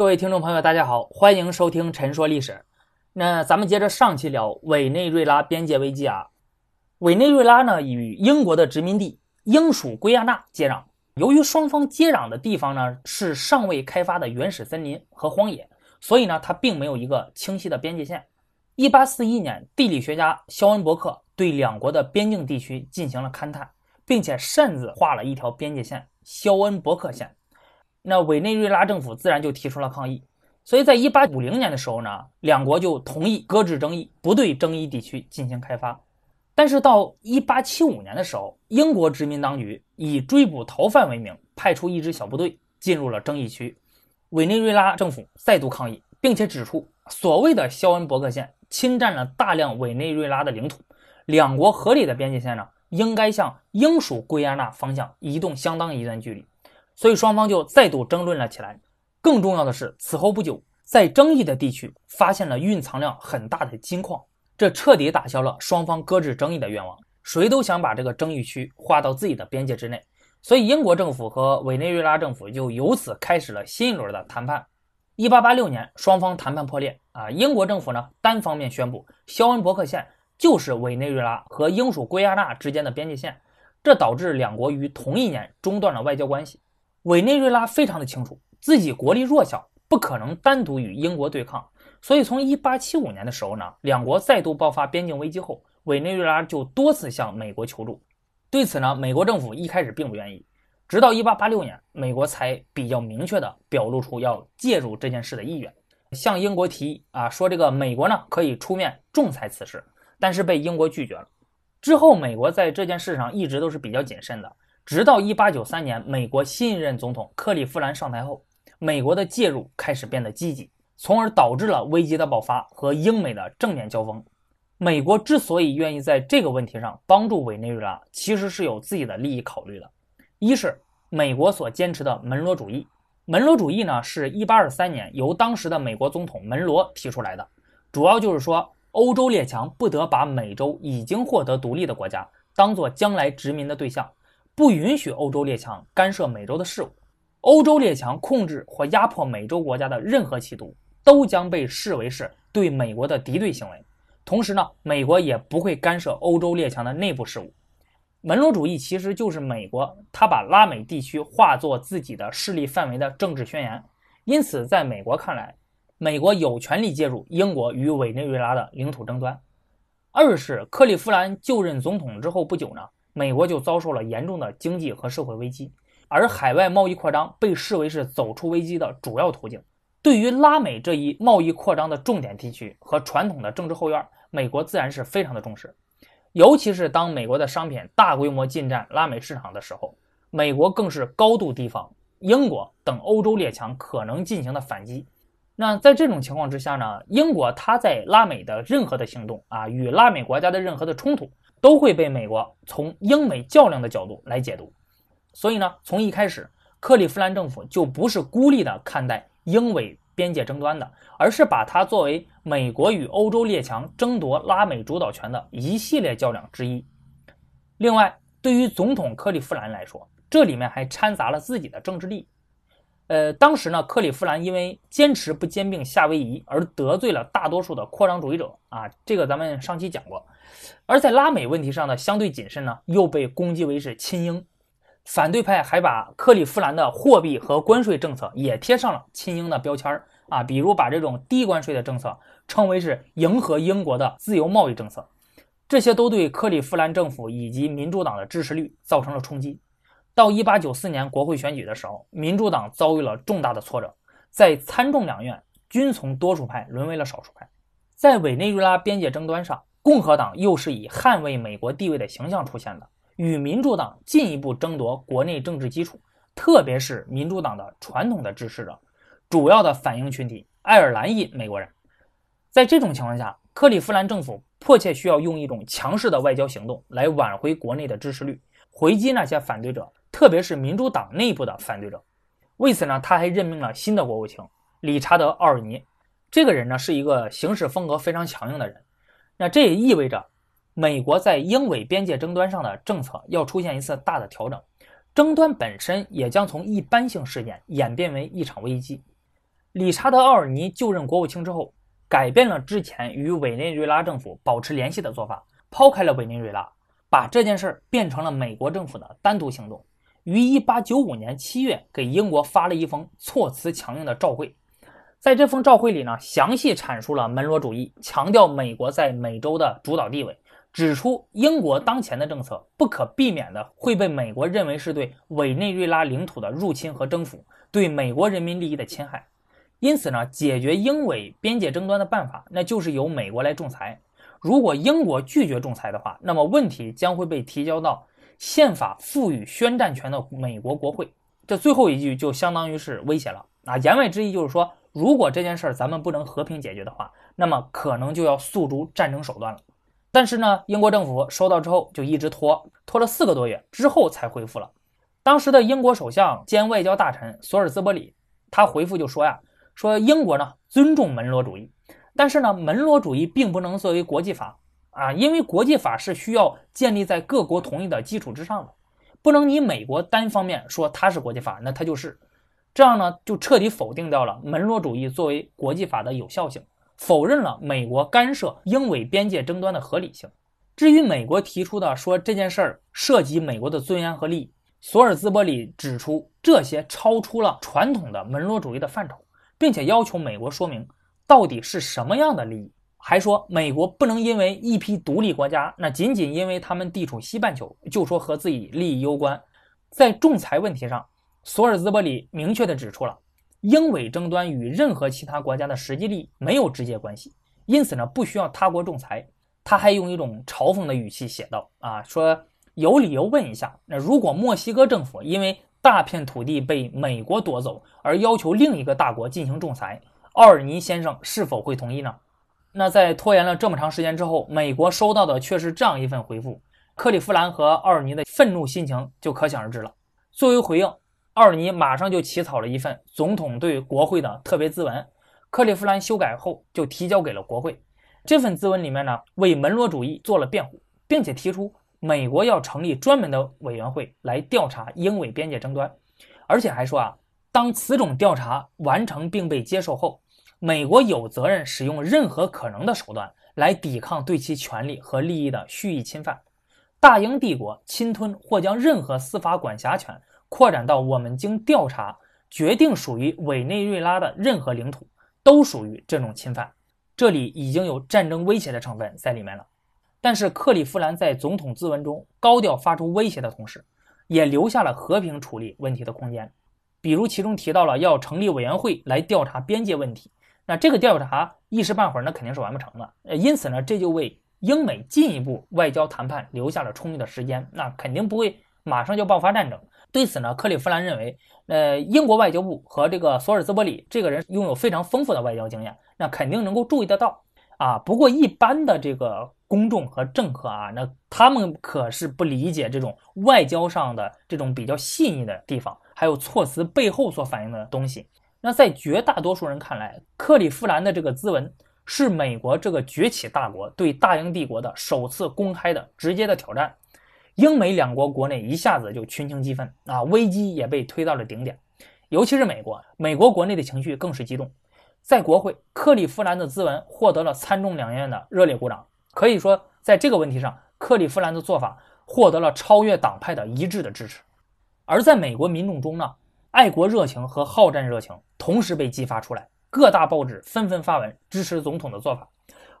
各位听众朋友，大家好，欢迎收听《陈说历史》。那咱们接着上期聊委内瑞拉边界危机啊。委内瑞拉呢与英国的殖民地英属圭亚那接壤，由于双方接壤的地方呢是尚未开发的原始森林和荒野，所以呢它并没有一个清晰的边界线。一八四一年，地理学家肖恩伯克对两国的边境地区进行了勘探，并且擅自画了一条边界线——肖恩伯克线。那委内瑞拉政府自然就提出了抗议，所以在一八五零年的时候呢，两国就同意搁置争议，不对争议地区进行开发。但是到一八七五年的时候，英国殖民当局以追捕逃犯为名，派出一支小部队进入了争议区，委内瑞拉政府再度抗议，并且指出所谓的肖恩伯克线侵占了大量委内瑞拉的领土，两国合理的边界线呢，应该向英属圭亚那方向移动相当一段距离。所以双方就再度争论了起来。更重要的是，此后不久，在争议的地区发现了蕴藏量很大的金矿，这彻底打消了双方搁置争议的愿望。谁都想把这个争议区划到自己的边界之内。所以英国政府和委内瑞拉政府就由此开始了新一轮的谈判。一八八六年，双方谈判破裂啊，英国政府呢单方面宣布肖恩伯克线就是委内瑞拉和英属圭亚那之间的边界线，这导致两国于同一年中断了外交关系。委内瑞拉非常的清楚，自己国力弱小，不可能单独与英国对抗，所以从1875年的时候呢，两国再度爆发边境危机后，委内瑞拉就多次向美国求助。对此呢，美国政府一开始并不愿意，直到1886年，美国才比较明确的表露出要介入这件事的意愿，向英国提议啊，说这个美国呢可以出面仲裁此事，但是被英国拒绝了。之后，美国在这件事上一直都是比较谨慎的。直到1893年，美国新一任总统克利夫兰上台后，美国的介入开始变得积极，从而导致了危机的爆发和英美的正面交锋。美国之所以愿意在这个问题上帮助委内瑞拉，其实是有自己的利益考虑的。一是美国所坚持的门罗主义，门罗主义呢是一八二三年由当时的美国总统门罗提出来的，主要就是说欧洲列强不得把美洲已经获得独立的国家当做将来殖民的对象。不允许欧洲列强干涉美洲的事务，欧洲列强控制或压迫美洲国家的任何企图，都将被视为是对美国的敌对行为。同时呢，美国也不会干涉欧洲列强的内部事务。门罗主义其实就是美国，他把拉美地区化作自己的势力范围的政治宣言。因此，在美国看来，美国有权利介入英国与委内瑞拉的领土争端。二是克利夫兰就任总统之后不久呢。美国就遭受了严重的经济和社会危机，而海外贸易扩张被视为是走出危机的主要途径。对于拉美这一贸易扩张的重点地区和传统的政治后院，美国自然是非常的重视。尤其是当美国的商品大规模进占拉美市场的时候，美国更是高度提防英国等欧洲列强可能进行的反击。那在这种情况之下呢，英国它在拉美的任何的行动啊，与拉美国家的任何的冲突。都会被美国从英美较量的角度来解读，所以呢，从一开始，克利夫兰政府就不是孤立的看待英美边界争端的，而是把它作为美国与欧洲列强争夺拉美主导权的一系列较量之一。另外，对于总统克利夫兰来说，这里面还掺杂了自己的政治利益。呃，当时呢，克里夫兰因为坚持不兼并夏威夷而得罪了大多数的扩张主义者啊，这个咱们上期讲过。而在拉美问题上的相对谨慎呢，又被攻击为是亲英。反对派还把克利夫兰的货币和关税政策也贴上了亲英的标签儿啊，比如把这种低关税的政策称为是迎合英国的自由贸易政策，这些都对克利夫兰政府以及民主党的支持率造成了冲击。到一八九四年国会选举的时候，民主党遭遇了重大的挫折，在参众两院均从多数派沦为了少数派。在委内瑞拉边界争端上，共和党又是以捍卫美国地位的形象出现的，与民主党进一步争夺国内政治基础，特别是民主党的传统的支持者，主要的反映群体爱尔兰裔美国人。在这种情况下，克利夫兰政府迫切需要用一种强势的外交行动来挽回国内的支持率，回击那些反对者。特别是民主党内部的反对者，为此呢，他还任命了新的国务卿理查德·奥尔尼。这个人呢，是一个行事风格非常强硬的人。那这也意味着，美国在英美边界争端上的政策要出现一次大的调整，争端本身也将从一般性事件演变为一场危机。理查德·奥尔尼就任国务卿之后，改变了之前与委内瑞拉政府保持联系的做法，抛开了委内瑞拉，把这件事儿变成了美国政府的单独行动。于1895年7月给英国发了一封措辞强硬的照会，在这封照会里呢，详细阐述了门罗主义，强调美国在美洲的主导地位。指出，英国当前的政策不可避免的会被美国认为是对委内瑞拉领土的入侵和征服，对美国人民利益的侵害。因此呢，解决英委边界争端的办法，那就是由美国来仲裁。如果英国拒绝仲裁的话，那么问题将会被提交到宪法赋予宣战权的美国国会。这最后一句就相当于是威胁了啊！言外之意就是说，如果这件事儿咱们不能和平解决的话，那么可能就要诉诸战争手段了。但是呢，英国政府收到之后就一直拖，拖了四个多月之后才回复了。当时的英国首相兼外交大臣索尔兹伯里，他回复就说呀，说英国呢尊重门罗主义，但是呢门罗主义并不能作为国际法啊，因为国际法是需要建立在各国同意的基础之上的，不能你美国单方面说它是国际法，那它就是，这样呢就彻底否定掉了门罗主义作为国际法的有效性。否认了美国干涉英美边界争端的合理性。至于美国提出的说这件事儿涉及美国的尊严和利益，索尔兹伯里指出这些超出了传统的门罗主义的范畴，并且要求美国说明到底是什么样的利益。还说美国不能因为一批独立国家，那仅仅因为他们地处西半球，就说和自己利益攸关。在仲裁问题上，索尔兹伯里明确地指出了。英美争端与任何其他国家的实际利益没有直接关系，因此呢，不需要他国仲裁。他还用一种嘲讽的语气写道：“啊，说有理由问一下，那如果墨西哥政府因为大片土地被美国夺走而要求另一个大国进行仲裁，奥尔尼先生是否会同意呢？”那在拖延了这么长时间之后，美国收到的却是这样一份回复，克利夫兰和奥尔尼的愤怒心情就可想而知了。作为回应。奥尔尼马上就起草了一份总统对国会的特别咨文，克利夫兰修改后就提交给了国会。这份咨文里面呢，为门罗主义做了辩护，并且提出美国要成立专门的委员会来调查英美边界争端，而且还说啊，当此种调查完成并被接受后，美国有责任使用任何可能的手段来抵抗对其权利和利益的蓄意侵犯。大英帝国侵吞或将任何司法管辖权。扩展到我们经调查决定属于委内瑞拉的任何领土，都属于这种侵犯。这里已经有战争威胁的成分在里面了。但是克利夫兰在总统自文中高调发出威胁的同时，也留下了和平处理问题的空间。比如其中提到了要成立委员会来调查边界问题，那这个调查一时半会儿那肯定是完不成的。呃，因此呢，这就为英美进一步外交谈判留下了充裕的时间。那肯定不会马上就爆发战争。对此呢，克利夫兰认为，呃，英国外交部和这个索尔兹伯里这个人拥有非常丰富的外交经验，那肯定能够注意得到啊。不过一般的这个公众和政客啊，那他们可是不理解这种外交上的这种比较细腻的地方，还有措辞背后所反映的东西。那在绝大多数人看来，克利夫兰的这个咨文是美国这个崛起大国对大英帝国的首次公开的直接的挑战。英美两国国内一下子就群情激愤啊，危机也被推到了顶点。尤其是美国，美国国内的情绪更是激动。在国会，克利夫兰的咨文获得了参众两院的热烈鼓掌。可以说，在这个问题上，克利夫兰的做法获得了超越党派的一致的支持。而在美国民众中呢，爱国热情和好战热情同时被激发出来，各大报纸纷纷发文支持总统的做法。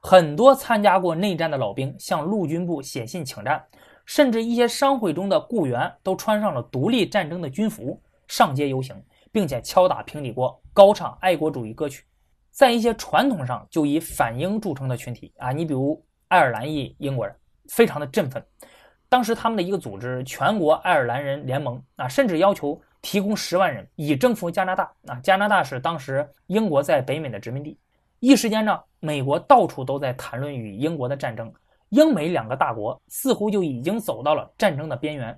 很多参加过内战的老兵向陆军部写信请战。甚至一些商会中的雇员都穿上了独立战争的军服上街游行，并且敲打平底锅，高唱爱国主义歌曲。在一些传统上就以反英著称的群体啊，你比如爱尔兰裔英国人，非常的振奋。当时他们的一个组织——全国爱尔兰人联盟啊，甚至要求提供十万人以征服加拿大。啊，加拿大是当时英国在北美的殖民地。一时间呢，美国到处都在谈论与英国的战争。英美两个大国似乎就已经走到了战争的边缘。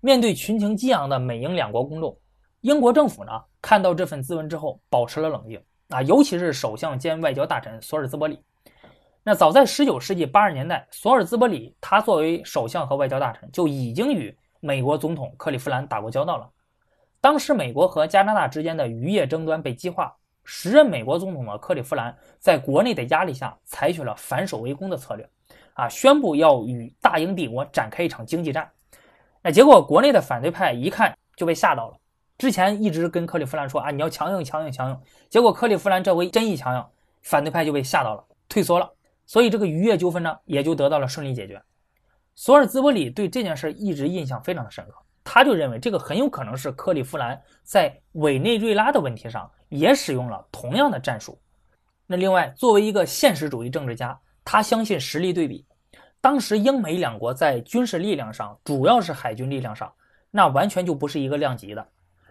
面对群情激昂的美英两国公众，英国政府呢看到这份咨文之后保持了冷静啊，尤其是首相兼外交大臣索尔兹伯里。那早在19世纪80年代，索尔兹伯里他作为首相和外交大臣就已经与美国总统克利夫兰打过交道了。当时美国和加拿大之间的渔业争端被激化，时任美国总统的克利夫兰在国内的压力下，采取了反守为攻的策略，啊，宣布要与大英帝国展开一场经济战。那结果，国内的反对派一看就被吓到了。之前一直跟克利夫兰说啊，你要强硬、强硬、强硬。结果克利夫兰这回真一强硬，反对派就被吓到了，退缩了。所以这个渔业纠纷呢，也就得到了顺利解决。索尔兹伯里对这件事一直印象非常的深刻，他就认为这个很有可能是克利夫兰在委内瑞拉的问题上也使用了同样的战术。那另外，作为一个现实主义政治家，他相信实力对比。当时英美两国在军事力量上，主要是海军力量上，那完全就不是一个量级的。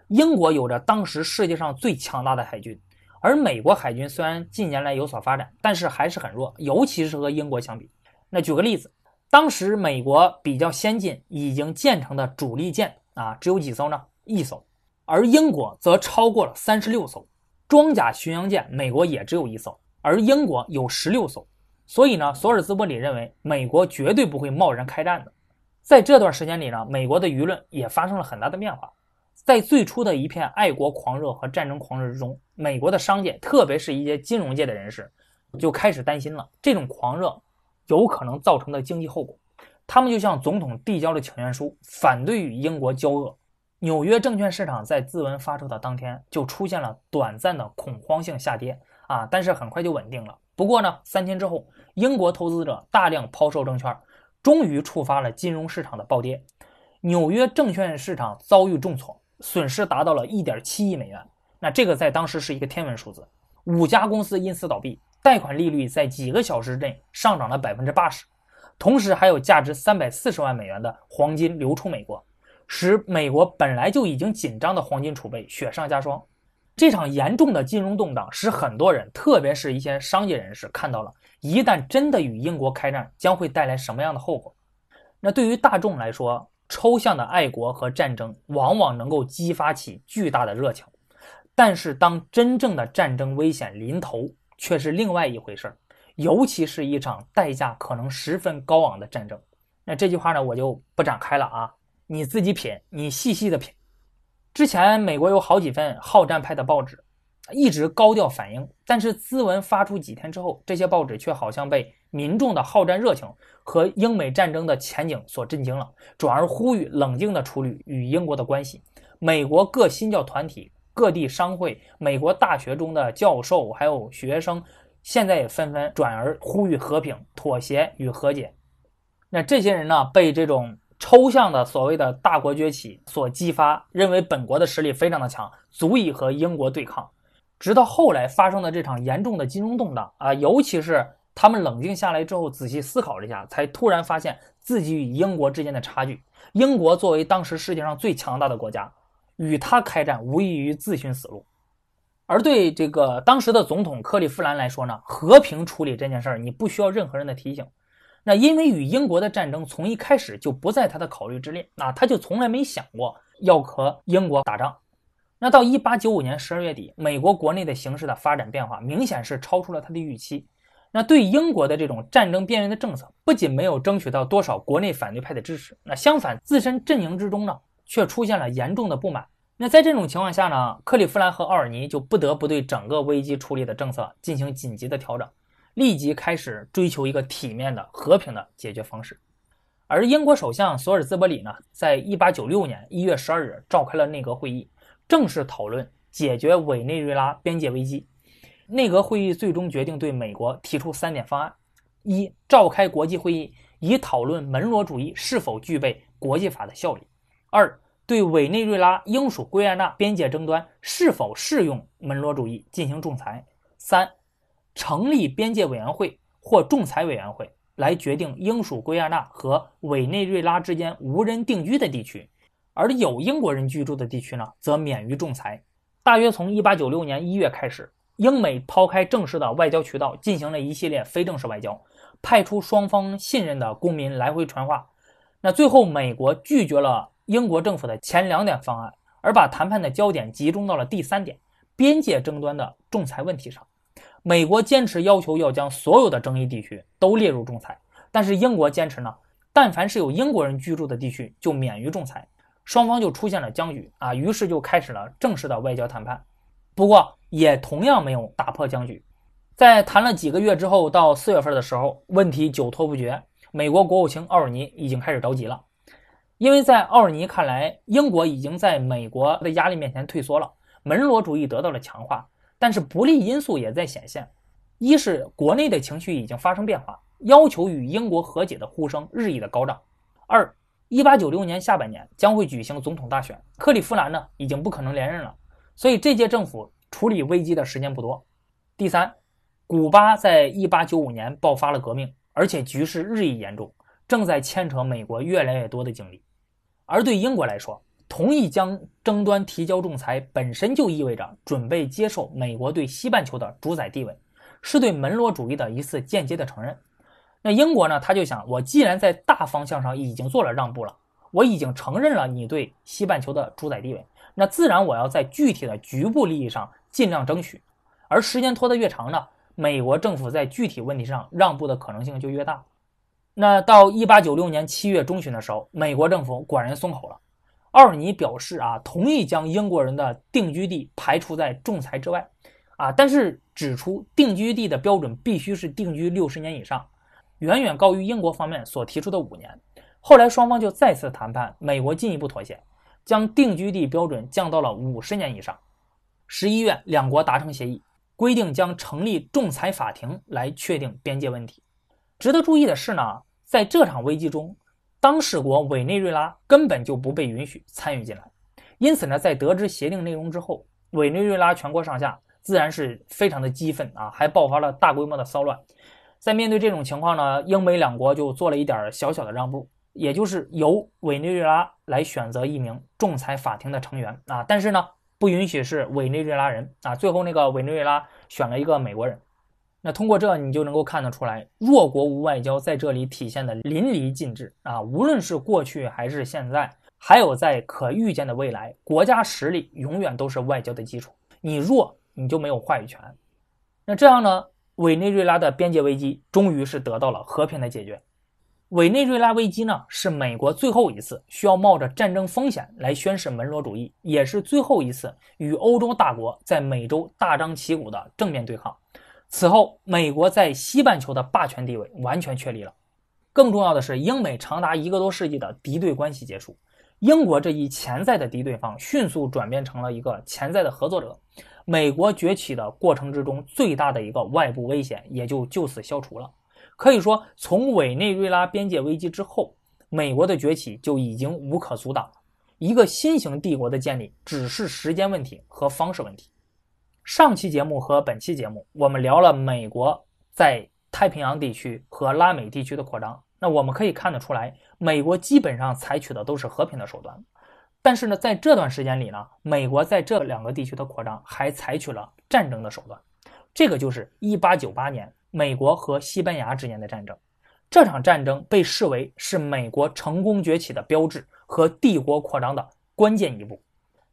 英国有着当时世界上最强大的海军，而美国海军虽然近年来有所发展，但是还是很弱，尤其是和英国相比。那举个例子，当时美国比较先进、已经建成的主力舰啊，只有几艘呢？一艘，而英国则超过了三十六艘。装甲巡洋舰，美国也只有一艘，而英国有十六艘。所以呢，索尔兹伯里认为美国绝对不会贸然开战的。在这段时间里呢，美国的舆论也发生了很大的变化。在最初的一片爱国狂热和战争狂热之中，美国的商界，特别是一些金融界的人士，就开始担心了这种狂热有可能造成的经济后果。他们就向总统递交了请愿书，反对与英国交恶。纽约证券市场在自文发售的当天就出现了短暂的恐慌性下跌啊，但是很快就稳定了。不过呢，三天之后，英国投资者大量抛售证券，终于触发了金融市场的暴跌，纽约证券市场遭遇重挫，损失达到了一点七亿美元。那这个在当时是一个天文数字。五家公司因此倒闭，贷款利率在几个小时内上涨了百分之八十，同时还有价值三百四十万美元的黄金流出美国，使美国本来就已经紧张的黄金储备雪上加霜。这场严重的金融动荡使很多人，特别是一些商界人士看到了，一旦真的与英国开战，将会带来什么样的后果。那对于大众来说，抽象的爱国和战争往往能够激发起巨大的热情，但是当真正的战争危险临头，却是另外一回事儿。尤其是一场代价可能十分高昂的战争。那这句话呢，我就不展开了啊，你自己品，你细细的品。之前美国有好几份好战派的报纸，一直高调反映，但是咨文发出几天之后，这些报纸却好像被民众的好战热情和英美战争的前景所震惊了，转而呼吁冷静地处理与英国的关系。美国各新教团体、各地商会、美国大学中的教授还有学生，现在也纷纷转而呼吁和平、妥协与和解。那这些人呢，被这种。抽象的所谓的大国崛起所激发，认为本国的实力非常的强，足以和英国对抗。直到后来发生的这场严重的金融动荡啊，尤其是他们冷静下来之后，仔细思考了一下，才突然发现自己与英国之间的差距。英国作为当时世界上最强大的国家，与他开战无异于自寻死路。而对这个当时的总统克利夫兰来说呢，和平处理这件事儿，你不需要任何人的提醒。那因为与英国的战争从一开始就不在他的考虑之列，那他就从来没想过要和英国打仗。那到一八九五年十二月底，美国国内的形势的发展变化明显是超出了他的预期。那对英国的这种战争边缘的政策，不仅没有争取到多少国内反对派的支持，那相反，自身阵营之中呢，却出现了严重的不满。那在这种情况下呢，克利夫兰和奥尔尼就不得不对整个危机处理的政策进行紧急的调整。立即开始追求一个体面的和平的解决方式，而英国首相索尔兹伯里呢，在一八九六年一月十二日召开了内阁会议，正式讨论解决委内瑞拉边界危机。内阁会议最终决定对美国提出三点方案：一、召开国际会议，以讨论门罗主义是否具备国际法的效力；二、对委内瑞拉英属圭亚那边界争端是否适用门罗主义进行仲裁；三。成立边界委员会或仲裁委员会来决定英属圭亚那和委内瑞拉之间无人定居的地区，而有英国人居住的地区呢，则免于仲裁。大约从1896年1月开始，英美抛开正式的外交渠道，进行了一系列非正式外交，派出双方信任的公民来回传话。那最后，美国拒绝了英国政府的前两点方案，而把谈判的焦点集中到了第三点——边界争端的仲裁问题上。美国坚持要求要将所有的争议地区都列入仲裁，但是英国坚持呢，但凡是有英国人居住的地区就免于仲裁，双方就出现了僵局啊，于是就开始了正式的外交谈判。不过也同样没有打破僵局。在谈了几个月之后，到四月份的时候，问题久拖不决，美国国务卿奥尔尼已经开始着急了，因为在奥尔尼看来，英国已经在美国的压力面前退缩了，门罗主义得到了强化，但是不利因素也在显现。一是国内的情绪已经发生变化，要求与英国和解的呼声日益的高涨；二，一八九六年下半年将会举行总统大选，克利夫兰呢已经不可能连任了，所以这届政府处理危机的时间不多。第三，古巴在一八九五年爆发了革命，而且局势日益严重，正在牵扯美国越来越多的精力。而对英国来说，同意将争端提交仲裁，本身就意味着准备接受美国对西半球的主宰地位。是对门罗主义的一次间接的承认。那英国呢？他就想，我既然在大方向上已经做了让步了，我已经承认了你对西半球的主宰地位，那自然我要在具体的局部利益上尽量争取。而时间拖得越长呢，美国政府在具体问题上让步的可能性就越大。那到一八九六年七月中旬的时候，美国政府果然松口了。奥尔尼表示啊，同意将英国人的定居地排除在仲裁之外。啊，但是指出定居地的标准必须是定居六十年以上，远远高于英国方面所提出的五年。后来双方就再次谈判，美国进一步妥协，将定居地标准降到了五十年以上。十一月，两国达成协议，规定将成立仲裁法庭来确定边界问题。值得注意的是呢，在这场危机中，当事国委内瑞拉根本就不被允许参与进来。因此呢，在得知协定内容之后，委内瑞拉全国上下。自然是非常的激愤啊，还爆发了大规模的骚乱。在面对这种情况呢，英美两国就做了一点小小的让步，也就是由委内瑞拉来选择一名仲裁法庭的成员啊，但是呢，不允许是委内瑞拉人啊。最后那个委内瑞拉选了一个美国人。那通过这，你就能够看得出来，弱国无外交在这里体现的淋漓尽致啊。无论是过去还是现在，还有在可预见的未来，国家实力永远都是外交的基础。你弱。你就没有话语权。那这样呢？委内瑞拉的边界危机终于是得到了和平的解决。委内瑞拉危机呢，是美国最后一次需要冒着战争风险来宣示门罗主义，也是最后一次与欧洲大国在美洲大张旗鼓的正面对抗。此后，美国在西半球的霸权地位完全确立了。更重要的是，英美长达一个多世纪的敌对关系结束，英国这一潜在的敌对方迅速转变成了一个潜在的合作者。美国崛起的过程之中，最大的一个外部危险也就就此消除了。可以说，从委内瑞拉边界危机之后，美国的崛起就已经无可阻挡了。一个新型帝国的建立只是时间问题和方式问题。上期节目和本期节目，我们聊了美国在太平洋地区和拉美地区的扩张。那我们可以看得出来，美国基本上采取的都是和平的手段。但是呢，在这段时间里呢，美国在这两个地区的扩张还采取了战争的手段。这个就是1898年美国和西班牙之间的战争。这场战争被视为是美国成功崛起的标志和帝国扩张的关键一步。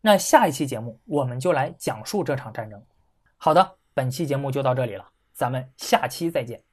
那下一期节目我们就来讲述这场战争。好的，本期节目就到这里了，咱们下期再见。